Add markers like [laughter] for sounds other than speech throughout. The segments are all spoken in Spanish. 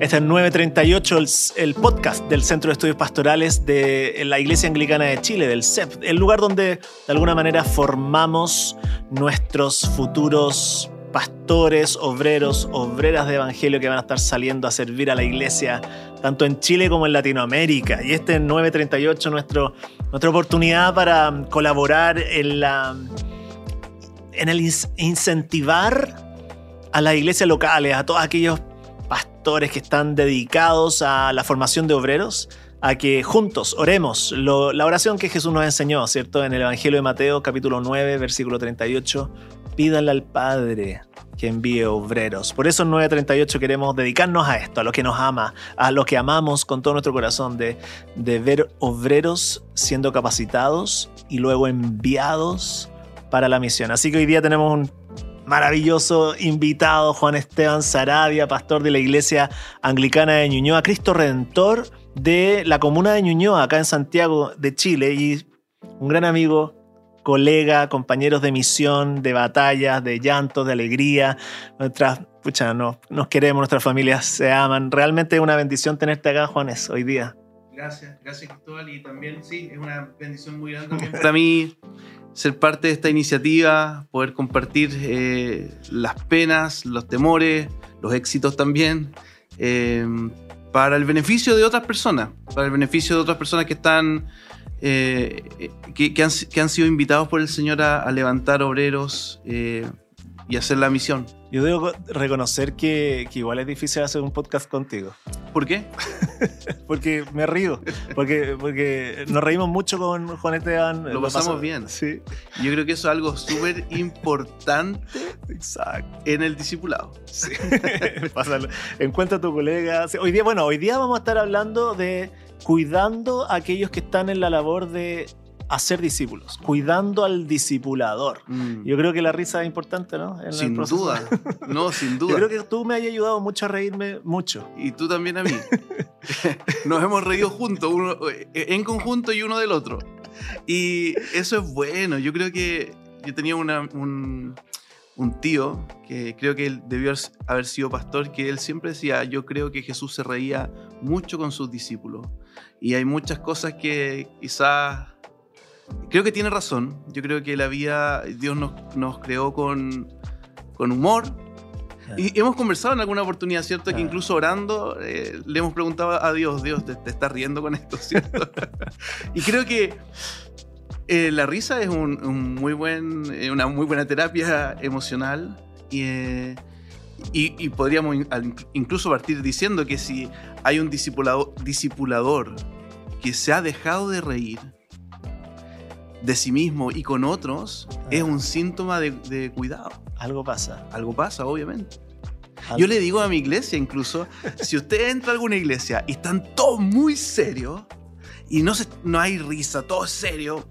Este es 938, el, el, podcast del Centro de Estudios Pastorales de la Iglesia Anglicana de Chile, del CEP, el lugar donde de alguna manera formamos nuestros futuros pastores, obreros, obreras de evangelio que van a estar saliendo a servir a la iglesia, tanto en Chile como en Latinoamérica. Y este es 938, nuestro, nuestra oportunidad para colaborar en, la, en el incentivar a las iglesias locales, a todos aquellos pastores que están dedicados a la formación de obreros, a que juntos oremos la oración que Jesús nos enseñó, ¿cierto? En el Evangelio de Mateo capítulo 9, versículo 38, pídanle al Padre que envíe obreros. Por eso en 938 queremos dedicarnos a esto, a lo que nos ama, a lo que amamos con todo nuestro corazón, de, de ver obreros siendo capacitados y luego enviados para la misión. Así que hoy día tenemos un maravilloso invitado, Juan Esteban Sarabia, pastor de la iglesia anglicana de Ñuñoa, Cristo Redentor de la comuna de Ñuñoa, acá en Santiago de Chile, y un gran amigo, colega, compañeros de misión, de batallas, de llantos, de alegría. Nuestras, pucha, nos, nos queremos, nuestras familias se aman. Realmente es una bendición tenerte acá, Juanes, hoy día. Gracias, gracias Cristóbal, y también sí, es una bendición muy grande para mí ser parte de esta iniciativa, poder compartir eh, las penas, los temores, los éxitos también, eh, para el beneficio de otras personas, para el beneficio de otras personas que están, eh, que, han, sido invitados por el Señor a, levantar obreros y hacer la misión. Yo debo reconocer que, igual es difícil hacer un podcast contigo. ¿Por qué? [laughs] porque me río. Porque, porque nos reímos mucho con Juan Esteban. Lo, pasamos bien. Sí. Yo creo que eso es algo súper importante en el discipulado. Sí. [laughs] Encuentra a tu colega. Hoy día, bueno, hoy día vamos a estar hablando de cuidando a aquellos que están en la labor de hacer discípulos, cuidando al discipulador. Mm. Yo creo que la risa es importante, ¿no? sin duda, no, sin duda. [laughs] Yo creo que tú me hayas ayudado mucho a reírme mucho. Y tú también a mí. [laughs] Nos hemos reído juntos, uno, en conjunto y uno del otro. Y eso es bueno. Yo creo que yo tenía un, un tío que creo que él debió haber sido pastor, que él siempre decía, yo creo que Jesús se reía mucho con sus discípulos. Y hay muchas cosas que quizás creo que tiene razón. Yo creo que la vida, Dios nos, nos creó con, con humor. Y hemos conversado en alguna oportunidad, ¿cierto? Que incluso orando eh, le hemos preguntado a Dios, Dios, ¿te, te estás riendo con esto, [laughs] ¿cierto? [laughs] y creo que eh, la risa es un, muy buen, eh, una muy buena terapia emocional. Y, y, y, podríamos incluso partir diciendo que si hay un discipulador, discipulador que se ha dejado de reír, de sí mismo y con otros es un síntoma de, cuidado. Algo pasa. Algo pasa, obviamente. Yo le digo a mi iglesia incluso, [laughs] si usted entra a alguna iglesia y están todos muy serios y no, se, no hay risa, todo es serio,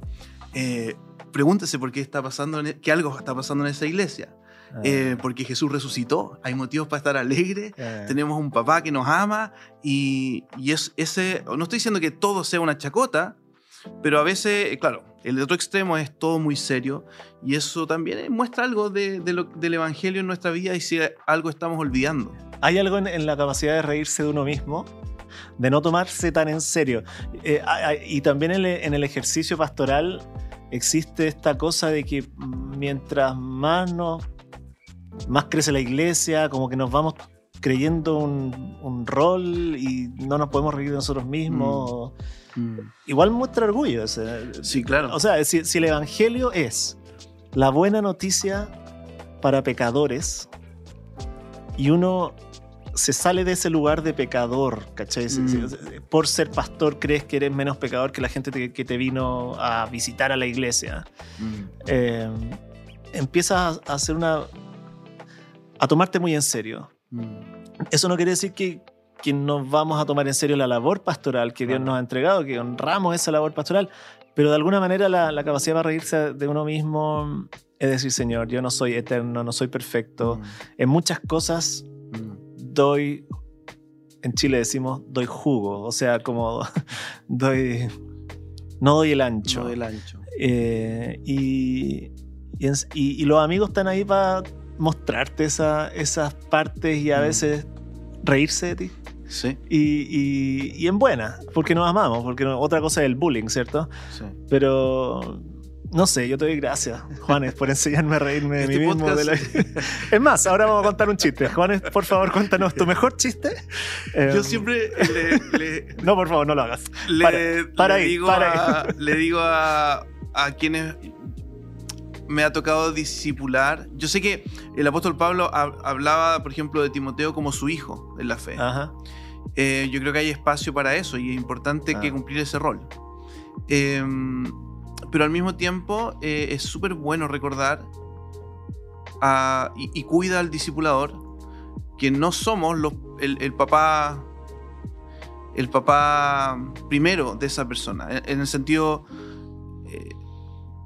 eh, pregúntese por qué está pasando, e, que algo está pasando en esa iglesia. Ah. Eh, porque Jesús resucitó, hay motivos para estar alegres, ah. tenemos un papá que nos ama y, y es, ese, no estoy diciendo que todo sea una chacota, pero a veces, eh, claro, el otro extremo es todo muy serio y eso también muestra algo de, del Evangelio en nuestra vida y si algo estamos olvidando. Hay algo en, la capacidad de reírse de uno mismo, de no tomarse tan en serio. Eh, y también en, el ejercicio pastoral existe esta cosa de que mientras más, nos, más crece la iglesia, como que nos vamos creyendo un, rol y no nos podemos reír de nosotros mismos. Mm. Mm. Igual muestra orgullo. sí, claro. O sea, si, el Evangelio es la buena noticia para pecadores y uno se sale de ese lugar de pecador, ¿cachai? Mm. Por ser pastor crees que eres menos pecador que la gente que te vino a visitar a la iglesia. Mm. Eh, empiezas a hacer una... a tomarte muy en serio. Eso no quiere decir que, que nos vamos a tomar en serio la labor pastoral que Dios nos ha entregado, que honramos esa labor pastoral, pero de alguna manera la, capacidad para reírse de uno mismo es decir, Señor, yo no soy eterno, no soy perfecto. Mm. En muchas cosas mm. doy, en Chile decimos, doy jugo, o sea, como [laughs] doy, no doy el ancho. No doy el ancho. Eh, y, y, los amigos están ahí para mostrarte esa, esas partes y a mm. veces reírse de ti. Sí, y, y- y en buena, porque nos amamos, porque no- otra cosa es el bullying, ¿cierto? sí. Pero no sé, yo te doy gracias, Juanes, por enseñarme a reírme de Este mí mismo. de la- [laughs] Es más, ahora vamos a contar un chiste. Juanes, por favor, cuéntanos tu mejor chiste. Eh, Yo siempre le, le- No, por favor, no lo hagas. le- Para- para le ahí, digo, para a, le digo a, a quienes me ha tocado discipular. Yo sé que el apóstol Pablo hab- hablaba, por ejemplo, de Timoteo como su hijo en la fe. Ajá. Eh, yo creo que hay espacio para eso y es importante Ah. que cumplir ese rol. Eh, pero al mismo tiempo eh, es súper bueno recordar a- y, y cuida al discipulador que no somos los, el, el papá el papá primero de esa persona en, en el sentido eh,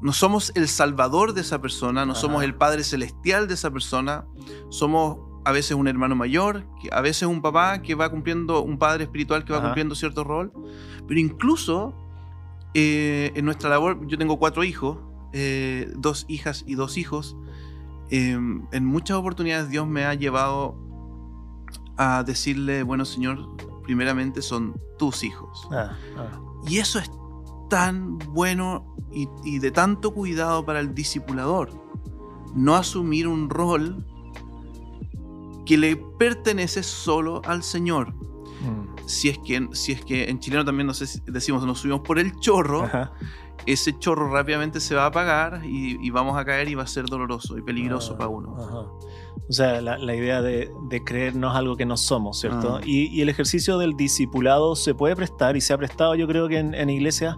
no somos el salvador de esa persona no Ajá. somos el padre celestial de esa persona somos a veces un hermano mayor, a veces un papá que va cumpliendo, un padre espiritual que va Ajá. cumpliendo cierto rol, pero incluso eh, en nuestra labor, yo tengo cuatro hijos, eh, dos hijas y dos hijos, eh, en muchas oportunidades Dios me ha llevado a decirle, bueno Señor, primeramente son tus hijos. Ah, ah. Y eso es tan bueno y, y de tanto cuidado para el discipulador. No asumir un rol que le pertenece solo al Señor. Mm. Si es que, si es que en chileno también no sé si decimos nos subimos por el chorro, Ajá. ese chorro rápidamente se va a apagar y, y vamos a caer y va a ser doloroso y peligroso Ah, para uno. ajá. O sea, la, la idea de, de creernos algo que no somos, ¿cierto? Ah. Y, y el ejercicio del discipulado se puede prestar y se ha prestado, yo creo que en, en iglesias,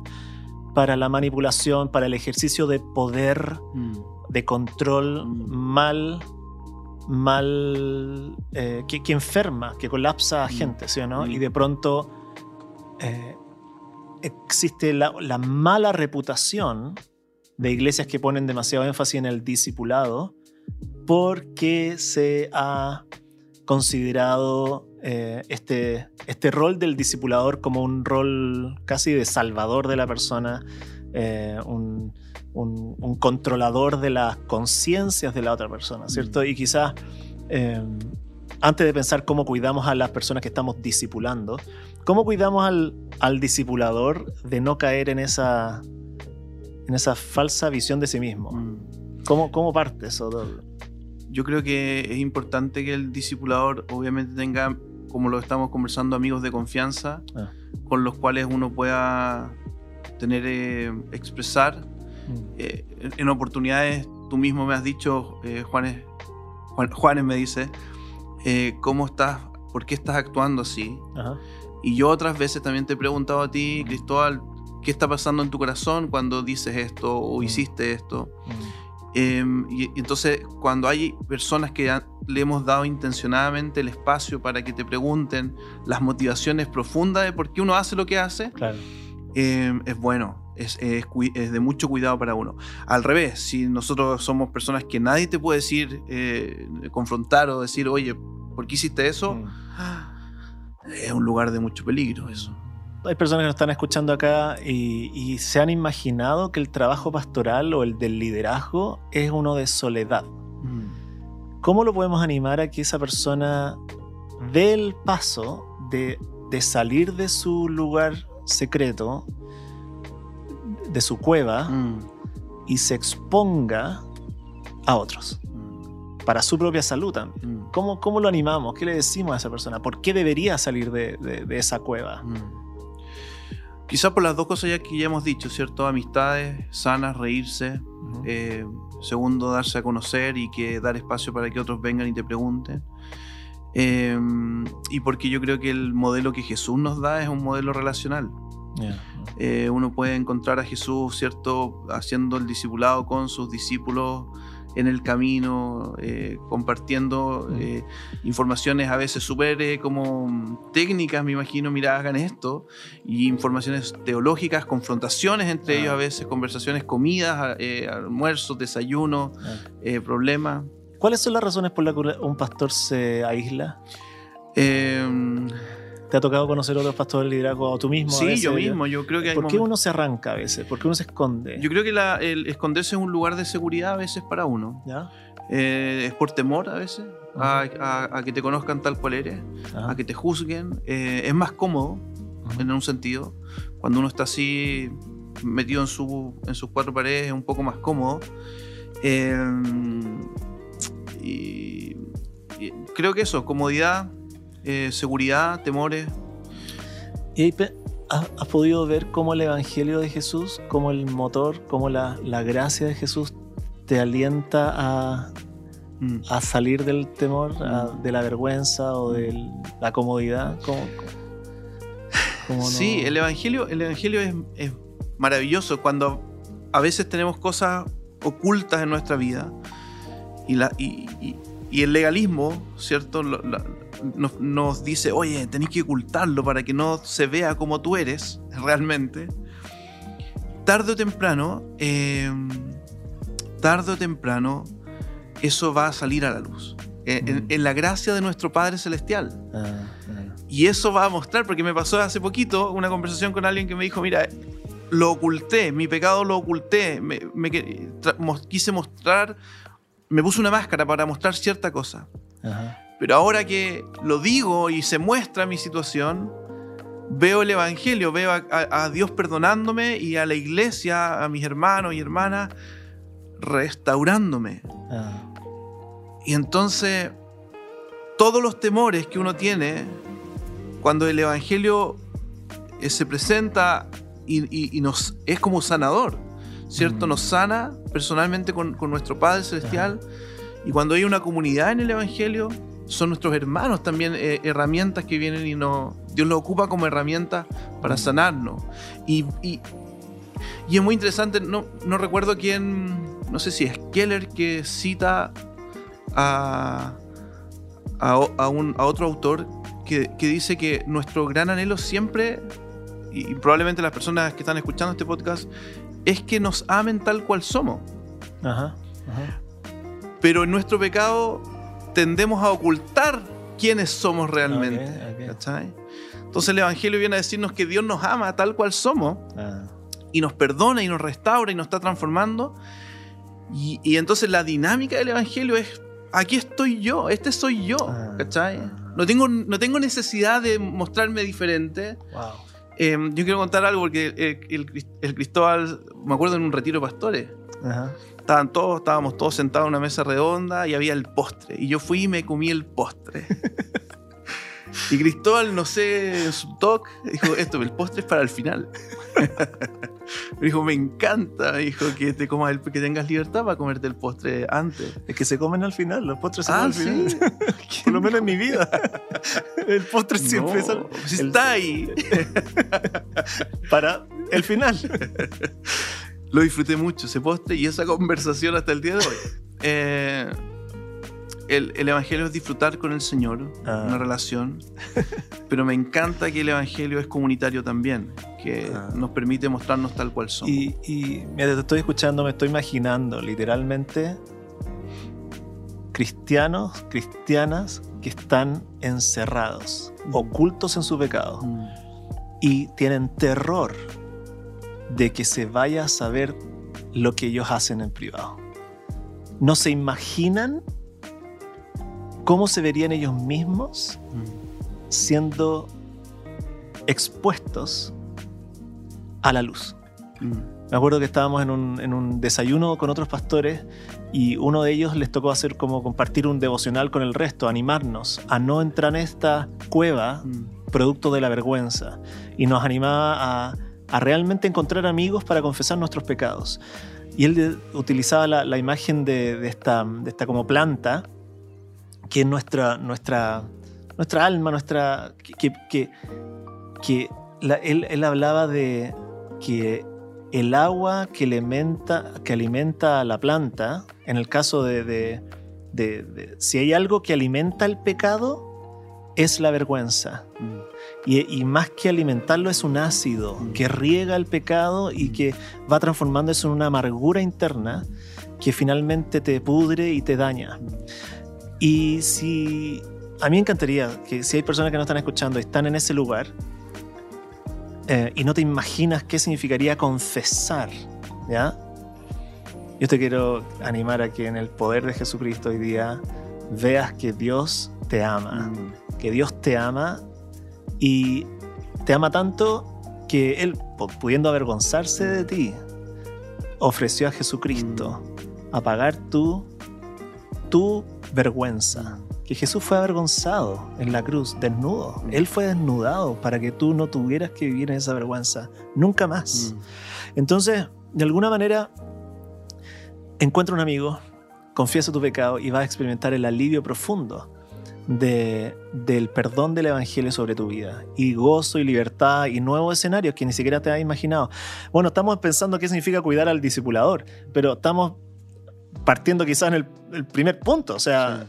para la manipulación, para el ejercicio de poder, Mm. de control Mm. mal, mal, eh, que, que enferma, que colapsa a Mm. gente, ¿sí o no? Y de pronto eh, existe la, la mala reputación de iglesias que ponen demasiado énfasis en el discipulado porque se ha considerado eh, este, este rol del discipulador como un rol casi de salvador de la persona, eh, un, un- un controlador de las conciencias de la otra persona, ¿cierto? Mm. Y quizás eh, antes de pensar cómo cuidamos a las personas que estamos discipulando, ¿cómo cuidamos al, al discipulador de no caer en esa, en esa falsa visión de sí mismo? Mm. ¿Cómo, cómo parte eso? Yo creo que es importante que el discipulador obviamente tenga, como lo estamos conversando, amigos de confianza Ah. con los cuales uno pueda tener, eh, expresar. Mm. eh, en, en oportunidades, tú mismo me has dicho, eh, Juanes, Juan- Juanes me dice, eh, ¿cómo estás? ¿Por qué estás actuando así? Ajá. Y yo otras veces también te he preguntado a ti, Cristóbal, ¿qué está pasando en tu corazón cuando dices esto o Mm. hiciste esto? Eh, y, entonces, cuando hay personas que han- le hemos dado intencionadamente el espacio para que te pregunten las motivaciones profundas de por qué uno hace lo que hace, Claro. eh, es bueno, es, es cui- es de mucho cuidado para uno. Al revés, si nosotros somos personas que nadie te puede decir, eh, confrontar o decir, oye, ¿por qué hiciste eso? Mm. Es un lugar de mucho peligro eso. Hay personas que nos están escuchando acá y, y se han imaginado que el trabajo pastoral o el del liderazgo es uno de soledad. ¿Cómo lo podemos animar a que esa persona dé el paso de, de salir de su lugar secreto, de su cueva, Mm, y se exponga a otros, mm, para su propia salud también? mm, ¿Cómo, cómo lo animamos? ¿Qué le decimos a esa persona? ¿Por qué debería salir de, de- de esa cueva? mm. Quizá por las dos cosas ya que ya hemos dicho, ¿cierto? Amistades sanas, reírse. Eh, segundo, darse a conocer y que dar espacio para que otros vengan y te pregunten. Eh, y porque yo creo que el modelo que Jesús nos da es un modelo relacional. Ya. Eh, uno puede encontrar a Jesús, ¿cierto? Haciendo el discipulado con sus discípulos en el camino, eh, compartiendo Mm. eh, informaciones a veces súper eh, como técnicas, me imagino, mira, hagan esto, y informaciones teológicas, confrontaciones entre Ah. ellos a veces, conversaciones, comidas, eh, almuerzos, desayunos, Ya. eh, problemas. ¿Cuáles son las razones por las que un pastor se aísla? Eh, ¿Te ha tocado conocer otros pastores de liderazgo o tú mismo? a sí, veces? yo mismo, yo creo que hay ¿Por qué momentos- uno se arranca a veces? ¿Por qué uno se esconde? Yo creo que la- el esconderse es un lugar de seguridad a veces para uno. ¿Ya? Eh, es por temor a veces. a, a- a que te conozcan tal cual eres, a que te juzguen. Eh, es más cómodo, en un sentido. Cuando uno está así metido en, su, en sus cuatro paredes es un poco más cómodo. Eh, y, y creo que eso, comodidad, eh, seguridad, temores. Y ahí ¿has, podido ver cómo el Evangelio de Jesús, cómo el motor, cómo la, la gracia de Jesús te alienta a, Mm. a salir del temor, a- de la vergüenza o de la comodidad? ¿Cómo, cómo no? Sí, el Evangelio, el evangelio es, es maravilloso cuando a veces tenemos cosas ocultas en nuestra vida y, la, y, y- y el legalismo, ¿cierto? La- nos, nos dice, oye, tenés que ocultarlo para que no se vea como tú eres [laughs] realmente. Tarde o temprano, eh, tarde o temprano, eso va a salir a la luz. En- Mm. en la gracia de nuestro Padre Celestial. Ah, ah. Y eso va a mostrar, porque me pasó hace poquito una conversación con alguien que me dijo, mira, lo oculté, mi pecado lo oculté, me, quise mostrar, me puse una máscara para mostrar cierta cosa. Ajá. Pero ahora que lo digo y se muestra mi situación, veo el Evangelio, veo a, a- a Dios perdonándome y a la iglesia, a mis hermanos y hermanas, restaurándome. Ah. Y entonces, todos los temores que uno tiene, cuando el Evangelio eh, se presenta y, y- y nos es como sanador, ¿cierto? Mm. Nos sana personalmente con, con nuestro Padre Celestial. Y cuando hay una comunidad en el Evangelio, son nuestros hermanos también eh, herramientas que vienen y no, Dios lo ocupa como herramienta para sanarnos. Y, y- y es muy interesante, no, no recuerdo quién, no sé si es Keller que cita a, a, un, a otro autor que, que dice que nuestro gran anhelo siempre, y, y probablemente las personas que están escuchando este podcast, es que nos amen tal cual somos. Ajá. Ajá. Pero en nuestro pecado tendemos a ocultar quiénes somos realmente. Ok, ok. ¿cachai? Entonces el Evangelio viene a decirnos que Dios nos ama tal cual somos Ah. y nos perdona y nos restaura y nos está transformando. Y, y entonces la dinámica del Evangelio es, aquí estoy yo, este soy yo, Ah, ah. No tengo, no tengo necesidad de mostrarme diferente. Wow. Eh, yo quiero contar algo porque el, el- el Cristóbal, me acuerdo en un retiro de pastores, Ajá. Estaban todos, estábamos todos sentados en una mesa redonda y había el postre. Y yo fui y me comí el postre. [laughs] y Cristóbal, no sé, en su talk, dijo, esto, el postre es para el final. [laughs] me dijo, me encanta, me dijo, que te comas el, que tengas libertad para comerte el postre antes. Es que se comen al final, los postres se Ah, comen al final. [laughs] Por lo menos en mi vida. El postre siempre es al- No, si el- está ahí. para el final. Lo disfruté mucho, ese postre y esa [laughs] conversación hasta el día de hoy. Eh, el, el Evangelio es disfrutar con el Señor, Ah. una relación, pero me encanta que el Evangelio es comunitario también, que Ah. nos permite mostrarnos tal cual somos. Y, y mira, te estoy escuchando, me estoy imaginando literalmente cristianos, cristianas que están encerrados, Mm. ocultos en su pecado Mm. y tienen terror de que se vaya a saber lo que ellos hacen en privado. No se imaginan cómo se verían ellos mismos Mm. siendo expuestos a la luz. Mm. Me acuerdo que estábamos en un, en un desayuno con otros pastores y uno de ellos les tocó hacer como compartir un devocional con el resto, animarnos a no entrar en esta cueva Mm. producto de la vergüenza y nos animaba a, a realmente encontrar amigos para confesar nuestros pecados. Y él utilizaba la, la imagen de, esta, como planta, que es nuestra, nuestra, nuestra alma, nuestra... que, que, él, él hablaba de que el agua que alimenta, que alimenta a la planta, en el caso de- si hay algo que alimenta el pecado, es la vergüenza. Mm. Y, y más que alimentarlo es un ácido que riega el pecado y que va transformando eso en una amargura interna que finalmente te pudre y te daña. Y si a mí me encantaría que si hay personas que no están escuchando y están en ese lugar eh, y no te imaginas qué significaría confesar, ¿ya? Yo te quiero animar a que en el poder de Jesucristo hoy día veas que Dios te ama, Mm. que Dios te ama y te ama tanto que Él, pu- pudiendo avergonzarse de ti, ofreció a Jesucristo a pagar tu, tu vergüenza. Que Jesús fue avergonzado en la cruz, desnudo. Mm. Él fue desnudado para que tú no tuvieras que vivir en esa vergüenza. Nunca más. Mm. Entonces, de alguna manera, encuentra un amigo, confiesa tu pecado y vas a experimentar el alivio profundo de- del perdón del Evangelio sobre tu vida. Y gozo y libertad y nuevos escenarios que ni siquiera te has imaginado. Bueno, estamos pensando qué significa cuidar al discipulador, pero estamos partiendo quizás en el, el primer punto. O sea,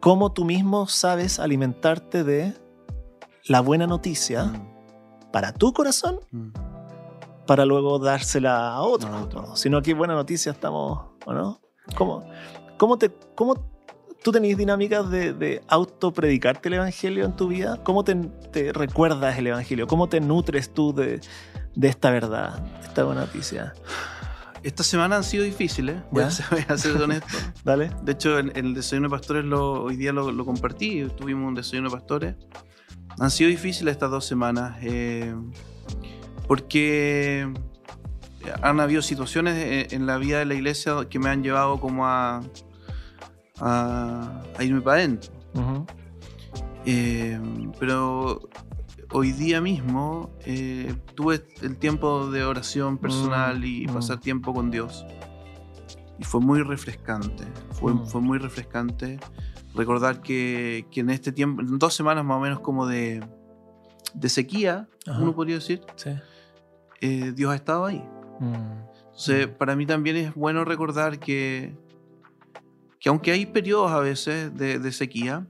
cómo tú mismo sabes alimentarte de la buena noticia Mm. para tu corazón Mm. para luego dársela a otro. A otro. ¿no? Sino que buena noticia estamos, ¿o no? ¿Cómo, cómo, te, cómo tú tenés dinámicas de, de autopredicarte el Evangelio en tu vida? ¿Cómo te, te recuerdas el Evangelio? ¿Cómo te nutres tú de, de esta verdad, de esta buena noticia? Esta semana han sido difíciles, voy a ser, voy a ser honesto. [laughs] ¿Dale? De hecho, en, en el desayuno de pastores lo- hoy día lo, lo compartí, tuvimos un desayuno de pastores. Han sido difíciles estas dos semanas eh, porque han habido situaciones en, en la vida de la iglesia que me han llevado como a, a, a irme para adentro. Ujú. Eh, pero hoy día mismo eh, tuve el tiempo de oración personal Mm, y mm. pasar tiempo con Dios. Y fue muy refrescante. Fue, Mm. fue muy refrescante recordar que, que en este tiempo, en dos semanas más o menos como de, de sequía, Ajá. uno podría decir, Sí. eh, Dios ha estado ahí. Entonces, para mí también es bueno recordar que, que aunque hay periodos a veces de, de sequía,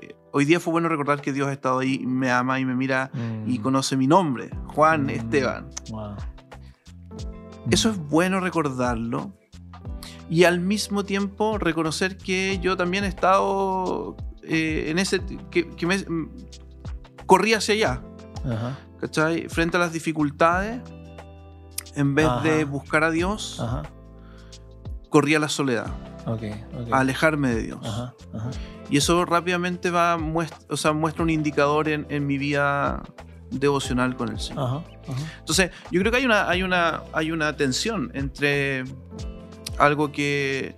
eh, hoy día fue bueno recordar que Dios ha estado ahí, me ama y me mira y Mm. conoce mi nombre, Juan Mm. Esteban. Wow. Eso es bueno recordarlo y al mismo tiempo reconocer que yo también he estado eh, en ese... que, que me mm, corrí hacia allá, Ajá. ¿cachai? Frente a las dificultades, en vez Ajá. de buscar a Dios, Ajá. corrí a la soledad. Ok. ok. a alejarme de Dios. Ajá. Ajá. Y eso rápidamente va muestra, o sea, muestra un indicador en, en mi vida devocional con el Señor. Ajá. Entonces, yo creo que hay una, hay una, hay una tensión entre algo que,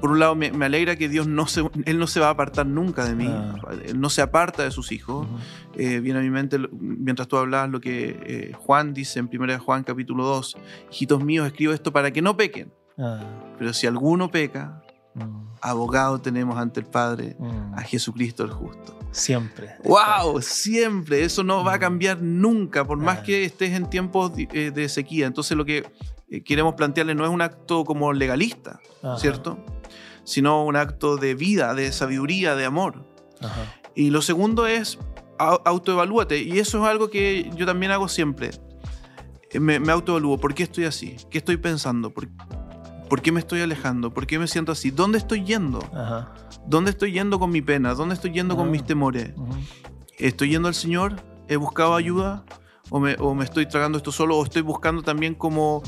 por un lado, me, me alegra que Dios no se, Él no se va a apartar nunca de mí. Ah. Él no se aparta de sus hijos. Eh, viene a mi mente, mientras tú hablabas, lo que eh, Juan dice en 1 Juan capítulo 2. Hijitos míos, escribo esto para que no pequen. Ah. Pero si alguno peca, Mm. abogado tenemos ante el Padre Mm. a Jesucristo el justo. Siempre. ¡Wow! Siempre. Eso no va a cambiar nunca, por más Ah. que estés en tiempos eh, de sequía. Entonces lo que eh, queremos plantearle no es un acto como legalista, Ajá. ¿cierto? Sino un acto de vida, de sabiduría, de amor. Ajá. Y lo segundo es au- autoevalúate. Y eso es algo que yo también hago siempre. Eh, Me, me autoevalúo. ¿Por qué estoy así? ¿Qué estoy pensando? ¿Por, por qué me estoy alejando? ¿Por qué me siento así? ¿Dónde estoy yendo? Ajá. ¿Dónde estoy yendo con mi pena? ¿Dónde estoy yendo con Ah. mis temores? ¿Estoy yendo al Señor? ¿He buscado ayuda? ¿O me, o me estoy tragando esto solo? ¿O estoy buscando también como...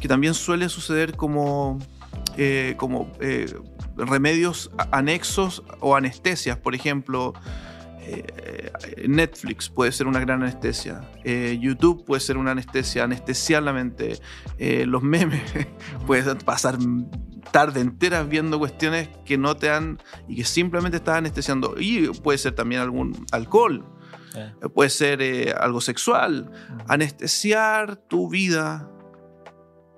que también suele suceder como... eh, como eh, remedios anexos o anestesias? Por ejemplo, Netflix puede ser una gran anestesia. Eh, YouTube puede ser una anestesia, anestesiar la mente. Eh, los memes, [laughs] puedes pasar tarde enteras viendo cuestiones que no te han y que simplemente estás anestesiando. Y puede ser también algún alcohol, Eh. eh, puede ser eh, algo sexual. Ujú. Anestesiar tu vida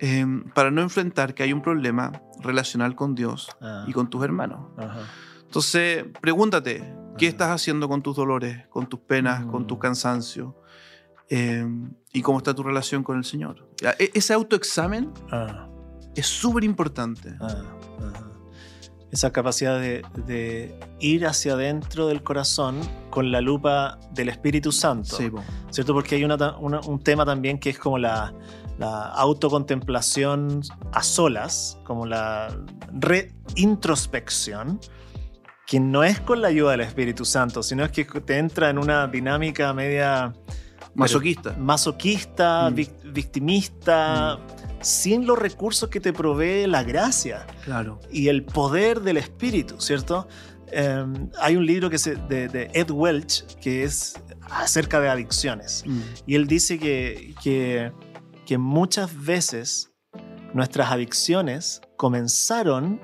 eh, para no enfrentar que hay un problema relacional con Dios Ah. y con tus hermanos. Ajá. Entonces, pregúntate, ¿qué estás haciendo con tus dolores, con tus penas, con tu Mm. cansancio? Eh, ¿Y cómo está tu relación con el Señor? E- Ese autoexamen Ah. es súper importante. Ah, ajá. Esa capacidad de, de ir hacia adentro del corazón con la lupa del Espíritu Santo. Sí, po. ¿Cierto? Porque hay una una- un tema también que es como la, la autocontemplación a solas, como la reintrospección, que no es con la ayuda del Espíritu Santo, sino es que te entra en una dinámica media Masoquista. masoquista, Mm. vic- victimista, sin los recursos que te provee la gracia Claro. y el poder del espíritu, ¿cierto? Eh, hay un libro que se, de, de Ed Welch que es acerca de adicciones. Mm. Y él dice que, que, que muchas veces nuestras adicciones comenzaron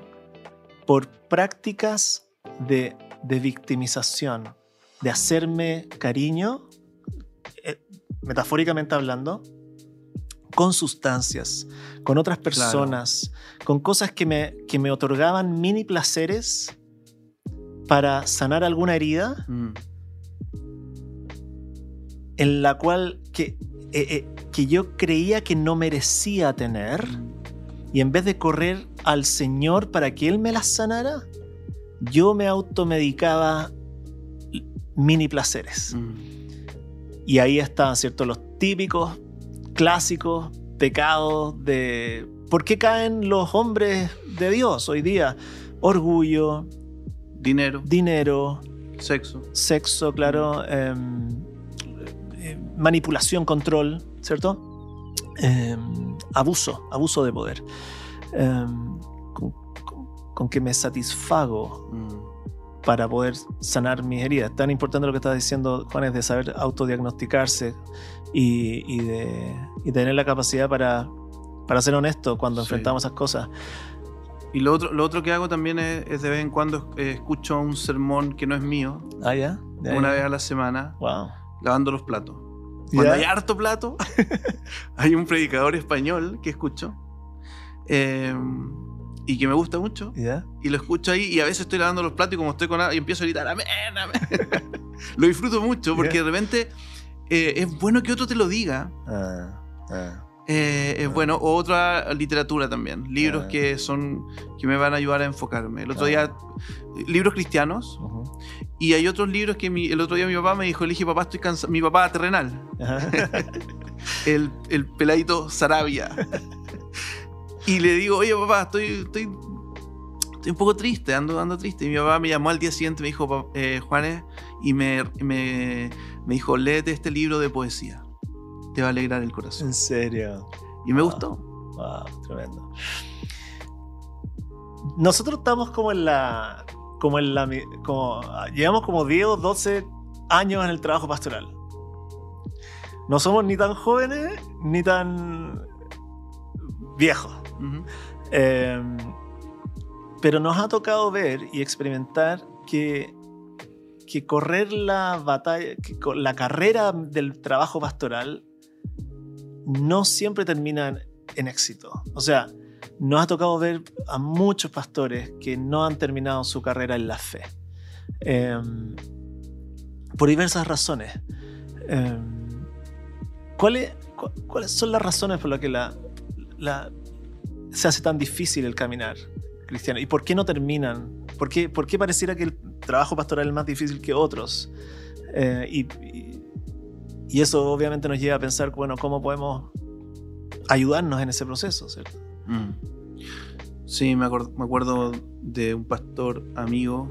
por prácticas de, de victimización, de hacerme cariño, eh, metafóricamente hablando, con sustancias, con otras personas, con cosas que me, que me otorgaban mini placeres para sanar alguna herida Mm. en la cual que, eh, eh, que yo creía que no merecía tener y en vez de correr al Señor para que Él me las sanara, yo me automedicaba mini placeres. Mm. Y ahí están, ¿cierto? Los típicos, clásicos pecados de... ¿Por qué caen los hombres de Dios hoy día? Orgullo, Dinero, dinero, sexo. sexo, claro, em, eh, manipulación, control, ¿cierto? Em, abuso, abuso de poder. Em, con, que me satisfago Mm. para poder sanar mis heridas. Tan importante lo que estás diciendo, Juan, es de saber autodiagnosticarse y, y de y tener la capacidad para, para ser honesto cuando Sí. enfrentamos esas cosas. Y lo otro, lo otro que hago también es, es de vez en cuando eh, escucho un sermón que no es mío, Ah, ya. Una vez a la semana, Wow. lavando los platos. Cuando hay harto plato, [laughs] hay un predicador español que escucho eh, y que me gusta mucho. ¿Ya? Y lo escucho ahí y a veces estoy lavando los platos y como estoy con y empiezo a gritar, amén, amén. [laughs] lo disfruto mucho porque Ya. de repente eh, es bueno que otro te lo diga. Ah, ah. Eh, es Ah. bueno. O otra literatura también. Libros Ah. que son que me van a ayudar a enfocarme. El otro día, libros cristianos. Ujú. Y hay otros libros que mi- el otro día mi papá me dijo, elige papá, estoy cansado. Mi papá terrenal. [laughs] El, el peladito Sarabia. [laughs] y le digo, oye papá, estoy, estoy, estoy un poco triste, ando, ando triste. Y mi papá me llamó al día siguiente, me dijo, "Pa- eh, Juanes, y me, me, me dijo, léete este libro de poesía. Te va a alegrar el corazón. En serio. Y me Ah. gustó. Wow, tremendo. Nosotros estamos como en la. Como en la. Como, llevamos como 10 o 12 años en el trabajo pastoral. No somos ni tan jóvenes ni tan viejos. Eh, pero nos ha tocado ver y experimentar que, que correr la batalla, que la carrera del trabajo pastoral no siempre termina en, éxito. O sea, nos ha tocado ver a muchos pastores que no han terminado su carrera en la fe. Eh, por diversas razones. Eh, ¿cuáles, cu- ¿Cuáles son las razones por las que la- se hace tan difícil el caminar cristiano? ¿Y por qué no terminan? ¿Por qué, por qué pareciera que el trabajo pastoral es más difícil que otros? Eh, y, y- y eso obviamente nos lleva a pensar, bueno, ¿cómo podemos ayudarnos en ese proceso? ¿cierto? Mm. Sí, me, acuerdo- me acuerdo de un pastor amigo.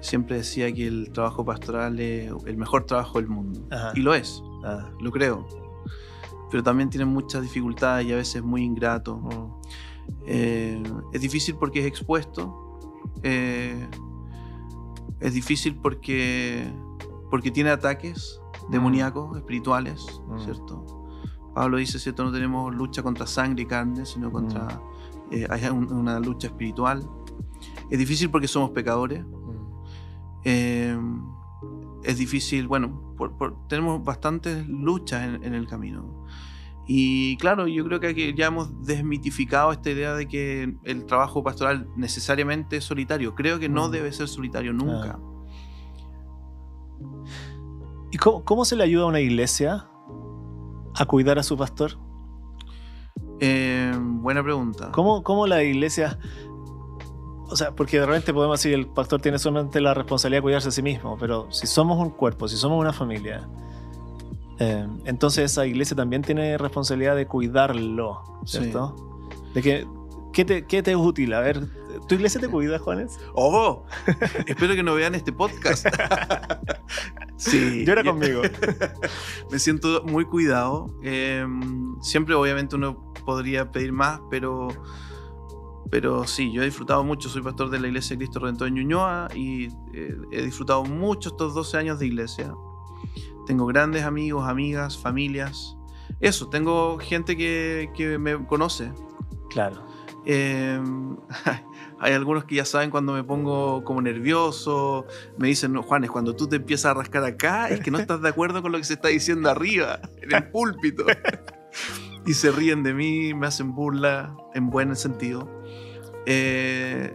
Siempre decía que el trabajo pastoral es el mejor trabajo del mundo. Ajá. Y lo es, lo creo. Pero también tiene muchas dificultades y a veces es muy ingrato. mm, Eh, es difícil porque es expuesto. Eh, es difícil porque, porque tiene ataques demoníacos, espirituales, Mm. ¿cierto? Pablo dice, ¿cierto? No tenemos lucha contra sangre y carne, sino contra... eh, hay un- una lucha espiritual. Es difícil porque somos pecadores. mm. Es difícil, bueno, por- por- tenemos bastantes luchas en, en el camino. Y claro, yo creo que aquí ya hemos desmitificado esta idea de que el trabajo pastoral necesariamente es solitario. Creo que no Mm. debe ser solitario nunca. ¿Y cómo, cómo se le ayuda a una iglesia a cuidar a su pastor? Eh, buena pregunta. ¿Cómo, cómo la iglesia... O sea, porque de repente podemos decir el pastor tiene solamente la responsabilidad de cuidarse a sí mismo, pero si somos un cuerpo, si somos una familia, eh, entonces esa iglesia también tiene responsabilidad de cuidarlo, Sí. ¿cierto? De que, ¿qué, te, ¿Qué te es útil? A ver, ¿tu iglesia te cuida, Juanes? ¡Oh! Espero que no vean este podcast. [laughs] Sí. Llora conmigo. [laughs] me siento muy cuidado. Eh, siempre, obviamente, uno podría pedir más, pero, pero sí, yo he disfrutado mucho. Soy pastor de la Iglesia de Cristo Redentor en Ñuñoa y eh, he disfrutado mucho estos 12 años de iglesia. Tengo grandes amigos, amigas, familias. Eso, tengo gente que, que me conoce. Claro. Eh, [laughs] hay algunos que ya saben cuando me pongo como nervioso. Me dicen, no, Juanes, cuando tú te empiezas a rascar acá, es que no estás de acuerdo con lo que se está diciendo arriba, en el púlpito. [laughs] y se ríen de mí, me hacen burla, en buen sentido. Eh,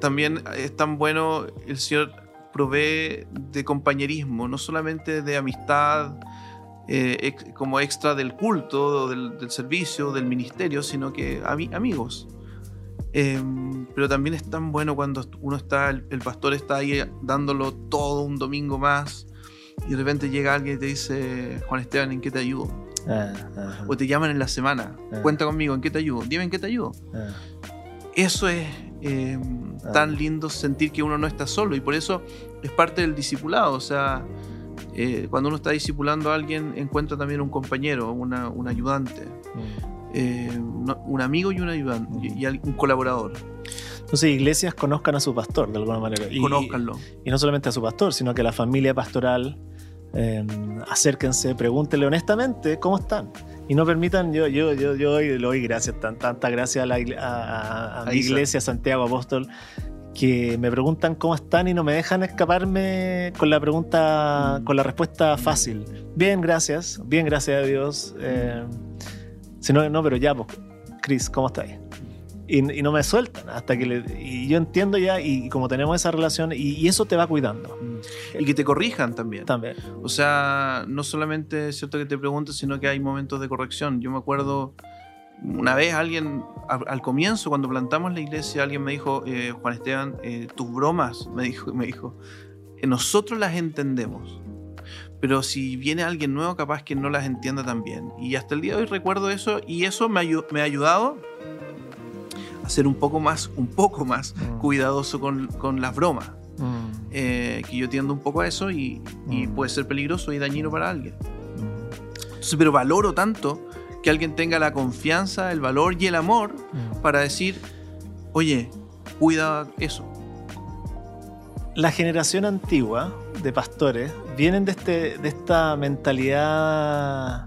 también es tan bueno, el Señor provee de compañerismo, no solamente de amistad eh, ex, como extra del culto, del, del, servicio, del ministerio, sino que ami amigos. Eh, pero también es tan bueno cuando uno está, el, el, pastor está ahí dándolo todo un domingo más y de repente llega alguien y te dice, Juan Esteban, ¿en qué te ayudo? Ah, ah, o te llaman en la semana, ah. cuenta conmigo, ¿en qué te ayudo? Dime en qué te ayudo. Eso es eh, tan lindo sentir que uno no está solo y por eso es parte del discipulado. O sea, eh, cuando uno está discipulando a alguien, encuentra también un compañero, una, un ayudante, eh, un, amigo y un ayudante y, y, un colaborador. Entonces, iglesias conozcan a su pastor de alguna manera. Y, Conózcanlo. Y no solamente a su pastor, sino que a la familia pastoral. Acérquense, pregúntenle honestamente cómo están y no permitan, yo, yo, yo, yo le doy gracias, tan, tanta gracias a, la, a, a, a mi iglesia, Santiago Apóstol, que me preguntan cómo están y no me dejan escaparme con la pregunta, con la respuesta fácil. Bien, gracias, bien, gracias a Dios. Eh, si no, no, pero ya, pues, Chris, ¿cómo estás? Y, y, no me sueltan hasta que le, y yo entiendo ya y, y como tenemos esa relación y, y, eso te va cuidando. Y que te corrijan también. También. O sea no solamente es cierto que te preguntes sino que hay momentos de corrección. Yo me acuerdo una vez alguien al, al comienzo cuando plantamos la iglesia alguien me dijo eh, Juan Esteban eh, tus bromas me dijo me dijo eh, nosotros las entendemos pero si viene alguien nuevo capaz que no las entienda tan bien y hasta el día de hoy recuerdo eso y eso me, me ha ayudado a ser un poco más, un poco más mm. cuidadoso con, con, las bromas. Mm. Eh, que yo tiendo un poco a eso y, mm. y, puede ser peligroso y dañino para alguien. Entonces, pero valoro tanto que alguien tenga la confianza, el valor y el amor para decir, oye, cuida eso. La generación antigua de pastores vienen de, este, de esta mentalidad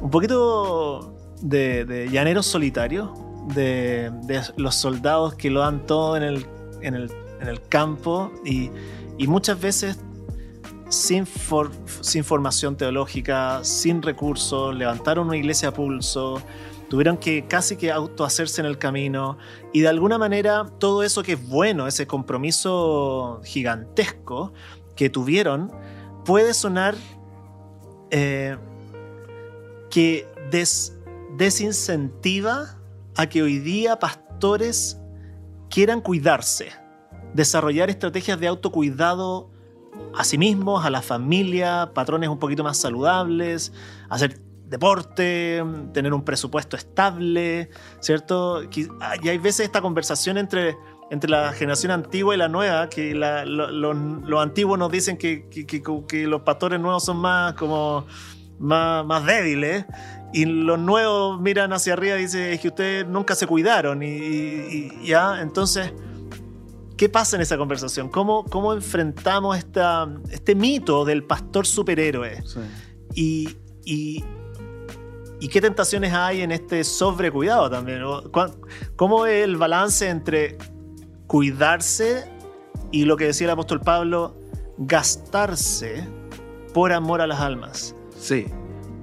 un poquito de, de llaneros solitarios, de, los soldados que lo dan todo en el, en el, en el campo y, y, muchas veces sin, for, sin formación teológica, sin recursos, levantaron una iglesia a pulso, tuvieron que casi que autohacerse en el camino y de alguna manera todo eso que es bueno, ese compromiso gigantesco que tuvieron, puede sonar eh, que des, desincentiva a que hoy día pastores quieran cuidarse, desarrollar estrategias de autocuidado a sí mismos, a la familia, patrones un poquito más saludables, hacer deporte, tener un presupuesto estable, ¿cierto? Y hay veces esta conversación entre, entre la generación antigua y la nueva, que la, lo, lo, los antiguos nos dicen que, que, que, los pastores nuevos son más como más, más débiles y los nuevos miran hacia arriba y dicen, es que ustedes nunca se cuidaron. Y, y, y, ya, entonces, ¿qué pasa en esa conversación? ¿Cómo, cómo enfrentamos esta, este mito del pastor superhéroe? Sí. Y, y, y, qué tentaciones hay en este sobrecuidado también? ¿Cómo es el balance entre cuidarse y lo que decía el apóstol Pablo, gastarse por amor a las almas? Sí.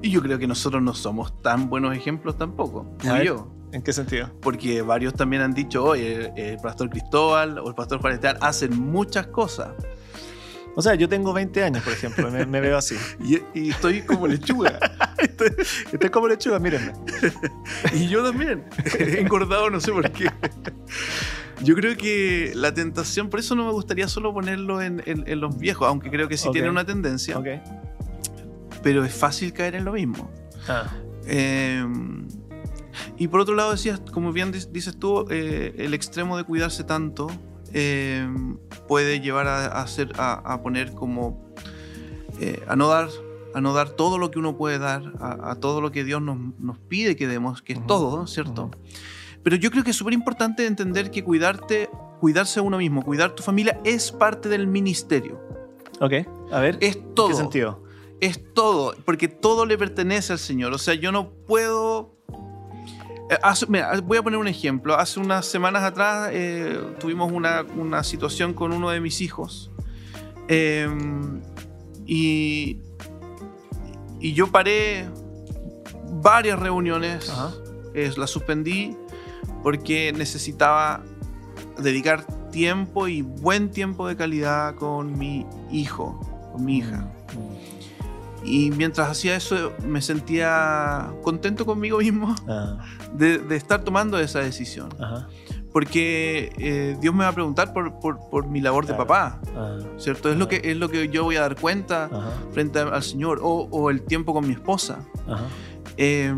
Y yo creo que nosotros no somos tan buenos ejemplos tampoco. Como yo. ¿En qué sentido? Porque varios también han dicho, oye, el pastor Cristóbal o el pastor Juan Esteban hacen muchas cosas. O sea, yo tengo 20 años, por ejemplo, me, me veo así. [laughs] y, y, estoy como lechuga. [laughs] estoy, estoy, como lechuga, mírenme. [laughs] y yo también. He engordado, no sé por qué. Yo creo que la tentación, por eso no me gustaría solo ponerlo en, en, en los viejos, aunque creo que sí okay. tiene una tendencia. Okay pero es fácil caer en lo mismo. Ah. Eh, y por otro lado decías, como bien dices tú, eh, el extremo de cuidarse tanto eh, puede llevar a, a, hacer, a, a, poner como eh, a no dar a no dar todo lo que uno puede dar, a, a todo lo que Dios nos, nos, pide que demos, que es todo, ¿cierto? Ujú. Pero yo creo que es súper importante entender que cuidarte, cuidarse a uno mismo, cuidar tu familia es parte del ministerio. Ok, a ver. Es todo. ¿Qué sentido? Es todo, porque todo le pertenece al Señor. O sea, yo no puedo... Eh, hace- mira, voy a poner un ejemplo. Hace unas semanas atrás eh, tuvimos una, una situación con uno de mis hijos. Eh, y, y yo paré varias reuniones. Eh, las suspendí porque necesitaba dedicar tiempo y buen tiempo de calidad con mi hijo, con mi hija. Y mientras hacía eso me sentía contento conmigo mismo [laughs] Ah, de, de estar tomando esa decisión. ajá. Porque eh, Dios me va a preguntar por, por- por mi labor de Claro. papá, Ah, ¿cierto? Es lo, que, es lo que yo voy a dar cuenta ajá, frente al Señor. O, o el tiempo con mi esposa. ajá. eh,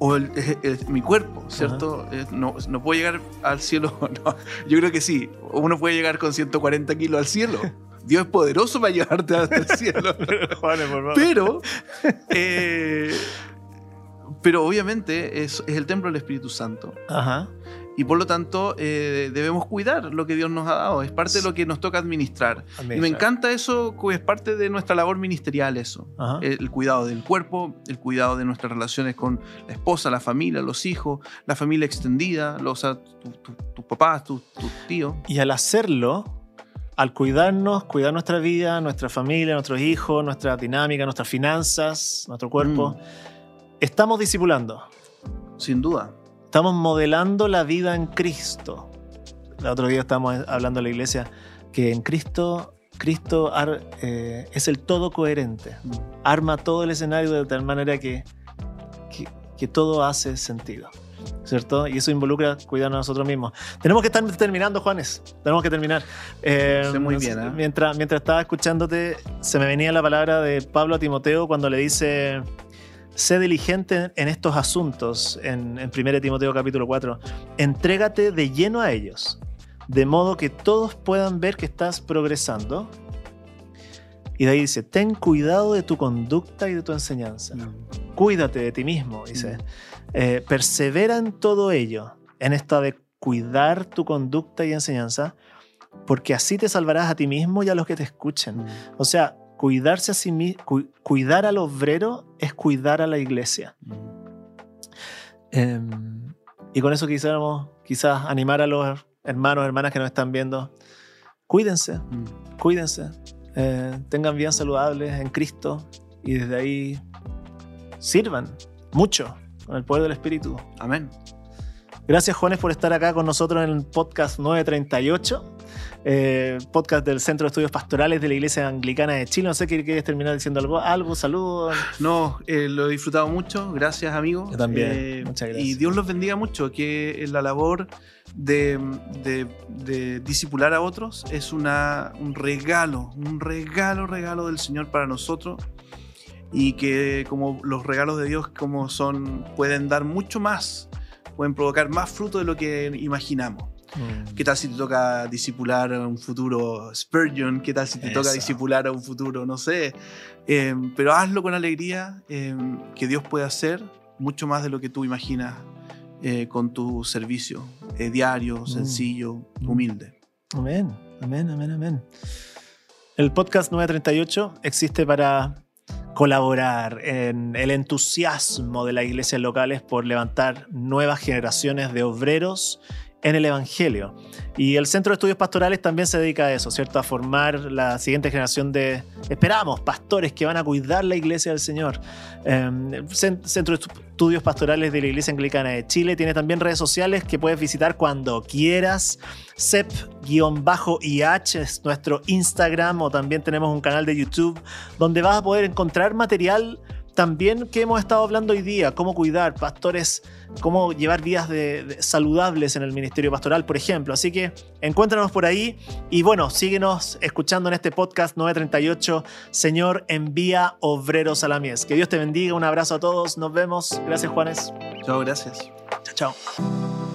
o el- el- mi cuerpo, ¿cierto? Eh, no, no puedo llegar al cielo. [laughs] no. Yo creo que sí. Uno puede llegar con 140 kilos al cielo. [laughs] Dios es poderoso para llevarte hasta el [laughs] cielo. Pero, [laughs] eh, pero obviamente es, es el templo del Espíritu Santo. Ajá. Y por lo tanto eh, debemos cuidar lo que Dios nos ha dado. Es parte de lo que nos toca administrar. Y me encanta eso, es parte de nuestra labor ministerial eso. Ajá. El, el cuidado del cuerpo, el cuidado de nuestras relaciones con la esposa, la familia, los hijos, la familia extendida, los, a- tu- tu- tus papás, tus tus tíos. Y al hacerlo, al cuidarnos, cuidar nuestra vida, nuestra familia, nuestros hijos, nuestra dinámica, nuestras finanzas, nuestro cuerpo, estamos discipulando. Sin duda. Estamos modelando la vida en Cristo. El otro día estábamos hablando en la iglesia que en Cristo, Cristo ar- eh, es el todo coherente. Arma todo el escenario de tal manera que, que, que todo hace sentido. ¿Cierto? Y eso involucra cuidarnos a nosotros mismos. Tenemos que estar terminando, Juanes. Tenemos que terminar. Eh, Sé muy bien, ¿eh? mientras, mientras estaba escuchándote, se me venía la palabra de Pablo a Timoteo cuando le dice sé diligente en estos asuntos, en, en 1 Timoteo capítulo 4, entrégate de lleno a ellos, de modo que todos puedan ver que estás progresando. Y de ahí dice, ten cuidado de tu conducta y de tu enseñanza. Cuídate de ti mismo, dice. Eh, persevera en todo ello, en esta de cuidar tu conducta y enseñanza, porque así te salvarás a ti mismo y a los que te escuchen. O sea, cuidarse a sí mismo, cuidar al obrero es cuidar a la iglesia. Eh, y con eso quisiéramos quizás animar a los hermanos, hermanas que nos están viendo. Cuídense, cuídense, eh, tengan vidas saludables en Cristo y desde ahí sirvan mucho con el poder del Espíritu. Amén. Gracias, Juanes, por estar acá con nosotros en el podcast 938, eh, podcast del Centro de Estudios Pastorales de la Iglesia Anglicana de Chile. No sé qué quieres terminar diciendo algo, algo, saludos. No, eh, lo he disfrutado mucho. Gracias, amigo. Yo también. Eh, Muchas gracias. Y Dios los bendiga mucho. Que la labor de, de, de discipular a otros es una, un regalo, un regalo, regalo del Señor para nosotros. Y que como los regalos de Dios como son, pueden dar mucho más, pueden provocar más fruto de lo que imaginamos. Mm. ¿Qué tal si te toca disipular a un futuro Spurgeon? ¿Qué tal si te toca disipular a un futuro, no sé? Eh, pero hazlo con alegría, eh, que Dios puede hacer mucho más de lo que tú imaginas eh, con tu servicio eh, diario, sencillo, Mm. humilde. Amén, amén, amén, amén. El podcast 938 existe para colaborar en el entusiasmo de las iglesias locales por levantar nuevas generaciones de obreros en el Evangelio. Y el Centro de Estudios Pastorales también se dedica a eso, ¿cierto? A formar la siguiente generación de, esperamos, pastores que van a cuidar la iglesia del Señor. Cen- Centro de Estudios Pastorales de la Iglesia Anglicana de Chile tiene también redes sociales que puedes visitar cuando quieras. CEP-IH es nuestro Instagram o también tenemos un canal de YouTube donde vas a poder encontrar material también que hemos estado hablando hoy día, cómo cuidar pastores, cómo llevar vidas de- de saludables en el ministerio pastoral, por ejemplo. Así que encuéntranos por ahí y bueno, síguenos escuchando en este podcast 938, Señor, envía obreros a la mies. Que Dios te bendiga, un abrazo a todos, nos vemos. Gracias Juanes. Chao, gracias. Chao, chao.